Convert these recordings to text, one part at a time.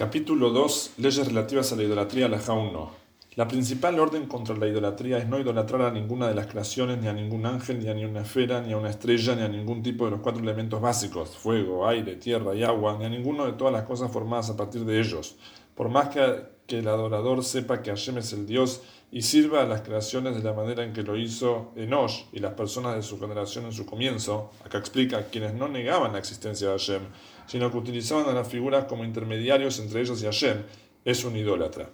Capítulo 2. Leyes relativas a la idolatría, la 1. La principal orden contra la idolatría es no idolatrar a ninguna de las creaciones, ni a ningún ángel, ni a ninguna esfera, ni a una estrella, ni a ningún tipo de los cuatro elementos básicos, fuego, aire, tierra y agua, ni a ninguno de todas las cosas formadas a partir de ellos. Por más que, que el adorador sepa que Hashem es el Dios y sirva a las creaciones de la manera en que lo hizo Enosh y las personas de su generación en su comienzo, acá explica quienes no negaban la existencia de Hashem, sino que utilizaban a las figuras como intermediarios entre ellos y Hashem, es un idólatra.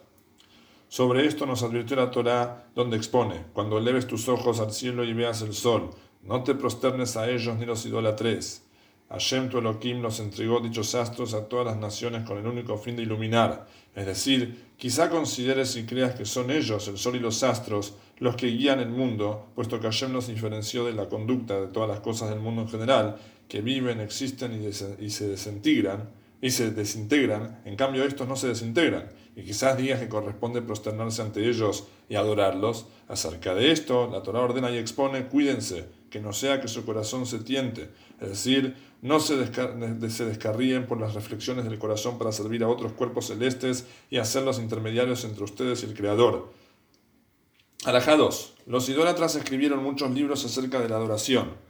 Sobre esto nos advirtió la Torá, donde expone: Cuando eleves tus ojos al cielo y veas el sol, no te prosternes a ellos ni los idolatres. Hashem tu Elohim los entregó dichos astros a todas las naciones con el único fin de iluminar. Es decir, quizá consideres y creas que son ellos, el sol y los astros, los que guían el mundo, puesto que Hashem los diferenció de la conducta de todas las cosas del mundo en general, que viven, existen y, se desintegran y se desintegran, en cambio estos no se desintegran, y quizás digas que corresponde prosternarse ante ellos y adorarlos. Acerca de esto, la Torah ordena y expone, cuídense, que no sea que su corazón se tiente, es decir, no se, se descarríen por las reflexiones del corazón para servir a otros cuerpos celestes y hacerlos intermediarios entre ustedes y el Creador. Alajá 2. Los idólatras escribieron muchos libros acerca de la adoración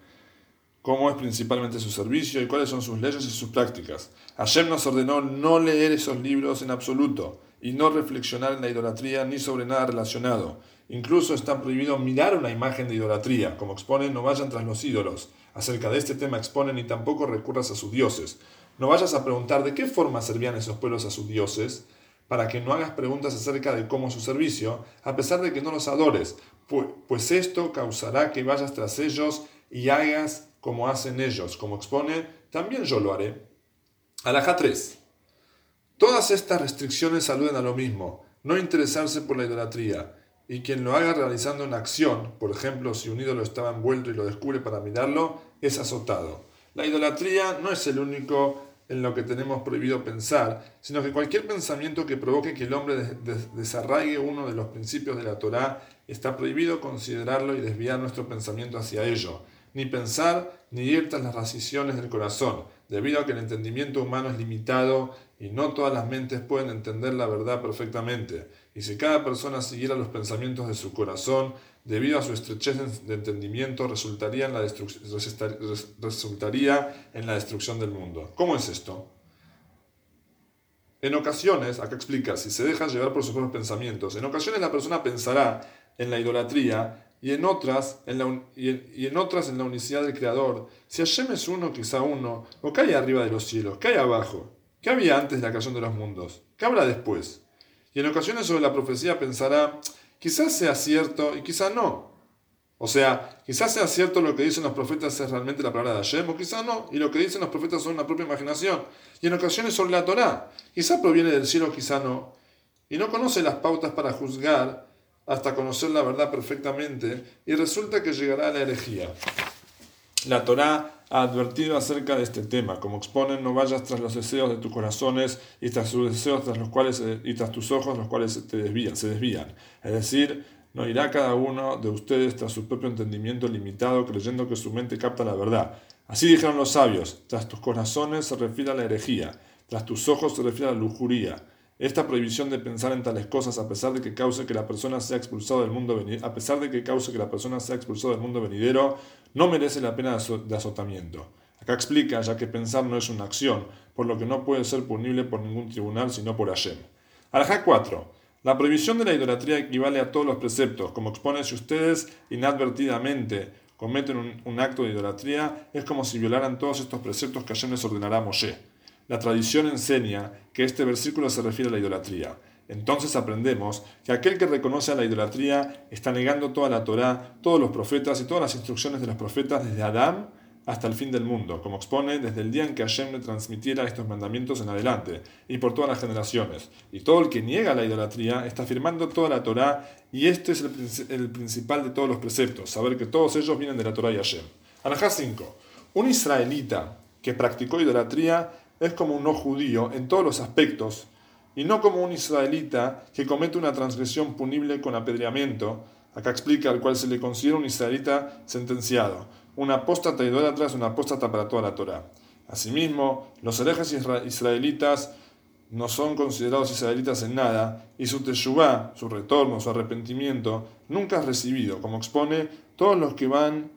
cómo es principalmente su servicio y cuáles son sus leyes y sus prácticas. Hashem nos ordenó no leer esos libros en absoluto y no reflexionar en la idolatría ni sobre nada relacionado. Incluso está prohibido mirar una imagen de idolatría, como exponen no vayan tras los ídolos. Acerca de este tema exponen y tampoco recurras a sus dioses. No vayas a preguntar de qué forma servían esos pueblos a sus dioses, para que no hagas preguntas acerca de cómo su servicio, a pesar de que no los adores, pues, pues esto causará que vayas tras ellos y hagas como hacen ellos, como expone, también yo lo haré. Alajá 3. Todas estas restricciones aluden a lo mismo, no interesarse por la idolatría, y quien lo haga realizando una acción, por ejemplo, si un ídolo estaba envuelto y lo descubre para mirarlo, es azotado. La idolatría no es el único en lo que tenemos prohibido pensar, sino que cualquier pensamiento que provoque que el hombre desarraigue uno de los principios de la Torá, está prohibido considerarlo y desviar nuestro pensamiento hacia ello ni pensar ni ir las raciciones del corazón, debido a que el entendimiento humano es limitado y no todas las mentes pueden entender la verdad perfectamente. Y si cada persona siguiera los pensamientos de su corazón, debido a su estrechez de entendimiento, resultaría en la, resultaría en la destrucción del mundo. ¿Cómo es esto? En ocasiones, acá explica, si se dejan llevar por sus propios pensamientos, en ocasiones la persona pensará en la idolatría y en otras en la, y en, otras en la unicidad del Creador. Si Hashem es uno, quizá uno, o hay arriba de los cielos, hay abajo, qué había antes de la creación de los mundos, qué habrá después. Y en ocasiones sobre la profecía pensará, quizás sea cierto y quizá no. O sea, quizás sea cierto lo que dicen los profetas es realmente la palabra de Hashem, o quizá no, y lo que dicen los profetas son una propia imaginación. Y en ocasiones sobre la Torah, quizá proviene del cielo, quizá no. Y no conoce las pautas para juzgar hasta conocer la verdad perfectamente y resulta que llegará a la herejía. La Torá ha advertido acerca de este tema, como exponen, no vayas tras los deseos de tus corazones y tras tus deseos tras los cuales y tras tus ojos los cuales te desvían, se desvían. Es decir, no irá cada uno de ustedes tras su propio entendimiento limitado, creyendo que su mente capta la verdad. Así dijeron los sabios, tras tus corazones se refiere a la herejía, tras tus ojos se refiere a la lujuría. Esta prohibición de pensar en tales cosas, a pesar de que cause que la persona sea expulsado del mundo a pesar de que cause que la persona sea expulsado del mundo venidero, no merece la pena de azotamiento. Acá explica, ya que pensar no es una acción, por lo que no puede ser punible por ningún tribunal sino por Hashem. Alajá 4. La prohibición de la idolatría equivale a todos los preceptos, como expone si ustedes inadvertidamente cometen un, acto de idolatría, es como si violaran todos estos preceptos que Hashem les ordenará a Moshe. La tradición enseña que este versículo se refiere a la idolatría. Entonces aprendemos que aquel que reconoce a la idolatría está negando toda la Torá, todos los profetas y todas las instrucciones de los profetas desde Adán hasta el fin del mundo, como expone desde el día en que Hashem le transmitiera estos mandamientos en adelante, y por todas las generaciones. Y todo el que niega la idolatría está afirmando toda la Torá, y este es el, principal de todos los preceptos, saber que todos ellos vienen de la Torá y Hashem. Alajá 5. Un israelita que practicó idolatría es como un no judío en todos los aspectos, y no como un israelita que comete una transgresión punible con apedreamiento, acá explica al cual se le considera un israelita sentenciado. Un apóstata idólatra es un apóstata para toda la Torah. Asimismo, los herejes israelitas no son considerados israelitas en nada, y su teshuvá, su retorno, su arrepentimiento, nunca es recibido, como expone, todos los que van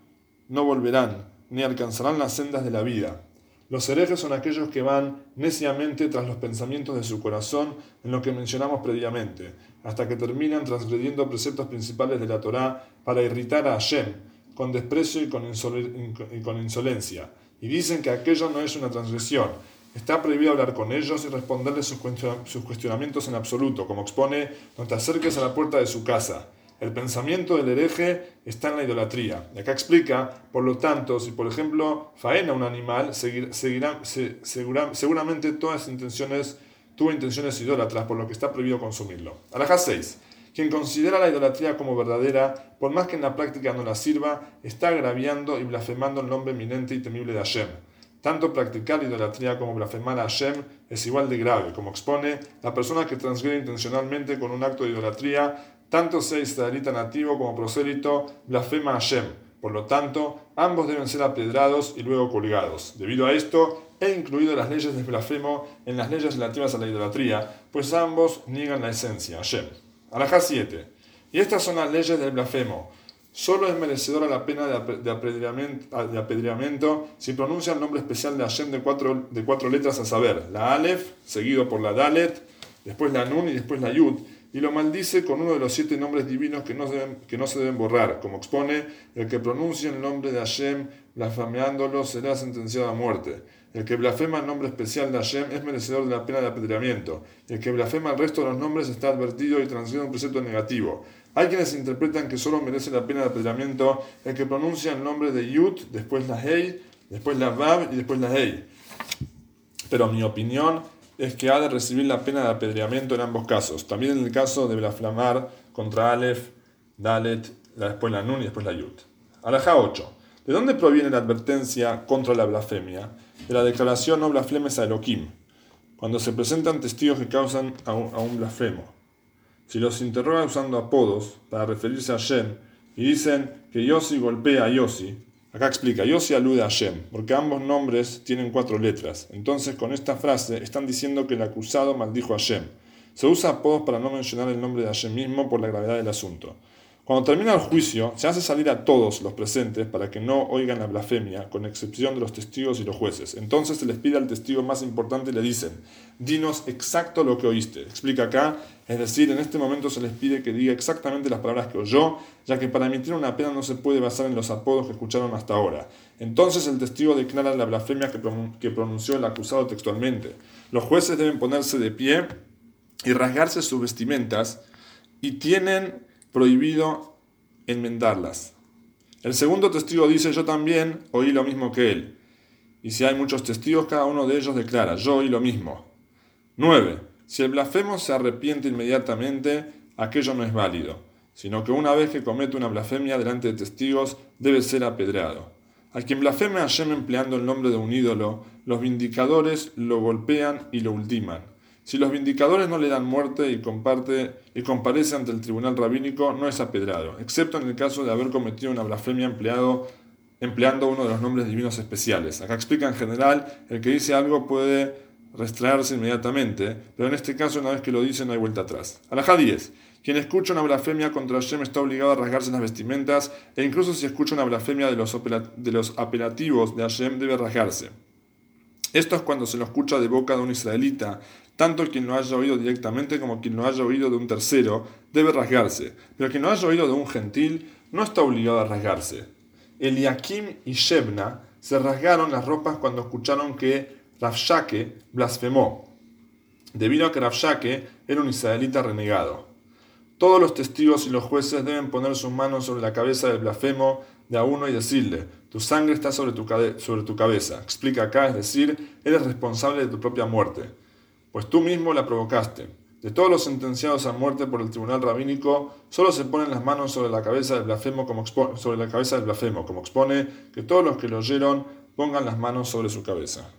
no volverán, ni alcanzarán las sendas de la vida. Los herejes son aquellos que van neciamente tras los pensamientos de su corazón en lo que mencionamos previamente, hasta que terminan transgrediendo preceptos principales de la Torá para irritar a Hashem, con desprecio y con, insolencia, y dicen que aquello no es una transgresión, Está prohibido hablar con ellos y responderles sus cuestionamientos en absoluto, como expone, no te acerques a la puerta de su casa. El pensamiento del hereje está en la idolatría. Y acá explica, por lo tanto, si por ejemplo faena un animal, seguirá, seguramente todas intenciones, tuvo intenciones idólatras, por lo que está prohibido consumirlo. Alajá 6. Quien considera la idolatría como verdadera, por más que en la práctica no la sirva, está agraviando y blasfemando el nombre eminente y temible de Hashem. Tanto practicar idolatría como blasfemar a Hashem es igual de grave, como expone la persona que transgrede intencionalmente con un acto de idolatría, tanto sea israelita nativo como prosélito, blasfema a Hashem. Por lo tanto, ambos deben ser apedrados y luego colgados. Debido a esto, he incluido las leyes de blasfemo en las leyes relativas a la idolatría, pues ambos niegan la esencia, Hashem. Alajá 7. Y estas son las leyes del blasfemo. Solo es merecedora la pena de apedreamiento, si pronuncia el nombre especial de Hashem de cuatro, de cuatro letras, a saber, la Aleph, seguido por la Dalet, después la Nun y después la Yud, y lo maldice con uno de los siete nombres divinos que no, deben, que no se deben borrar, como expone, el que pronuncia el nombre de Hashem blasfemeándolo será sentenciado a muerte. El que blasfema el nombre especial de Hashem es merecedor de la pena de apedreamiento. El que blasfema el resto de los nombres está advertido y transgrede un precepto negativo. Hay quienes interpretan que solo merece la pena de apedreamiento el que pronuncia el nombre de Yud, después la Hei, después la Vav y después la Hei. Pero mi opinión es que ha de recibir la pena de apedreamiento en ambos casos. También en el caso de blasfemar contra Aleph, Dalet, después la Nun y después la Yud. Alajá 8. ¿De dónde proviene la advertencia contra la blasfemia? De la declaración no blasfemes a Elohim, cuando se presentan testigos que causan a un blasfemo. Si los interroga usando apodos para referirse a Shem y dicen que Yossi golpea a Yossi, acá explica, Yossi alude a Shem, porque ambos nombres tienen cuatro letras. Entonces con esta frase están diciendo que el acusado maldijo a Shem. Se usa apodos para no mencionar el nombre de Hashem mismo por la gravedad del asunto. Cuando termina el juicio, se hace salir a todos los presentes para que no oigan la blasfemia, con excepción de los testigos y los jueces. Entonces se les pide al testigo más importante y le dicen, dinos exacto lo que oíste. Explica acá, es decir, en este momento se les pide que diga exactamente las palabras que oyó, ya que para emitir una pena no se puede basar en los apodos que escucharon hasta ahora. Entonces el testigo declara la blasfemia que pronunció el acusado textualmente. Los jueces deben ponerse de pie y rasgarse sus vestimentas y tienen prohibido enmendarlas. El segundo testigo dice, yo también oí lo mismo que él. Y si hay muchos testigos, cada uno de ellos declara, yo oí lo mismo. 9. Si el blasfemo se arrepiente inmediatamente, aquello no es válido, sino que una vez que comete una blasfemia delante de testigos, debe ser apedreado. A quien blasfeme a Hashem empleando el nombre de un ídolo, los vindicadores lo golpean y lo ultiman. Si los vindicadores no le dan muerte y, comparte, y comparece ante el tribunal rabínico, no es apedrado, excepto en el caso de haber cometido una blasfemia empleado, empleando uno de los nombres divinos especiales. Acá explica en general, el que dice algo puede restraerse inmediatamente, pero en este caso una vez que lo dice no hay vuelta atrás. Alajá 10. Quien escucha una blasfemia contra Hashem está obligado a rasgarse las vestimentas e incluso si escucha una blasfemia de los, de los apelativos de Hashem debe rasgarse. Esto es cuando se lo escucha de boca de un israelita, tanto quien lo haya oído directamente como quien lo haya oído de un tercero debe rasgarse, pero quien lo haya oído de un gentil no está obligado a rasgarse. Eliakim y Shebna se rasgaron las ropas cuando escucharon que Rafshake blasfemó, debido a que Rafshake era un israelita renegado. Todos los testigos y los jueces deben poner sus manos sobre la cabeza del blasfemo de a uno y decirle, tu sangre está sobre tu, sobre tu cabeza. Explica acá, es decir, eres responsable de tu propia muerte, pues tú mismo la provocaste. De todos los sentenciados a muerte por el tribunal rabínico, solo se ponen las manos sobre la cabeza del blasfemo como sobre la cabeza del blasfemo, como expone que todos los que lo oyeron pongan las manos sobre su cabeza.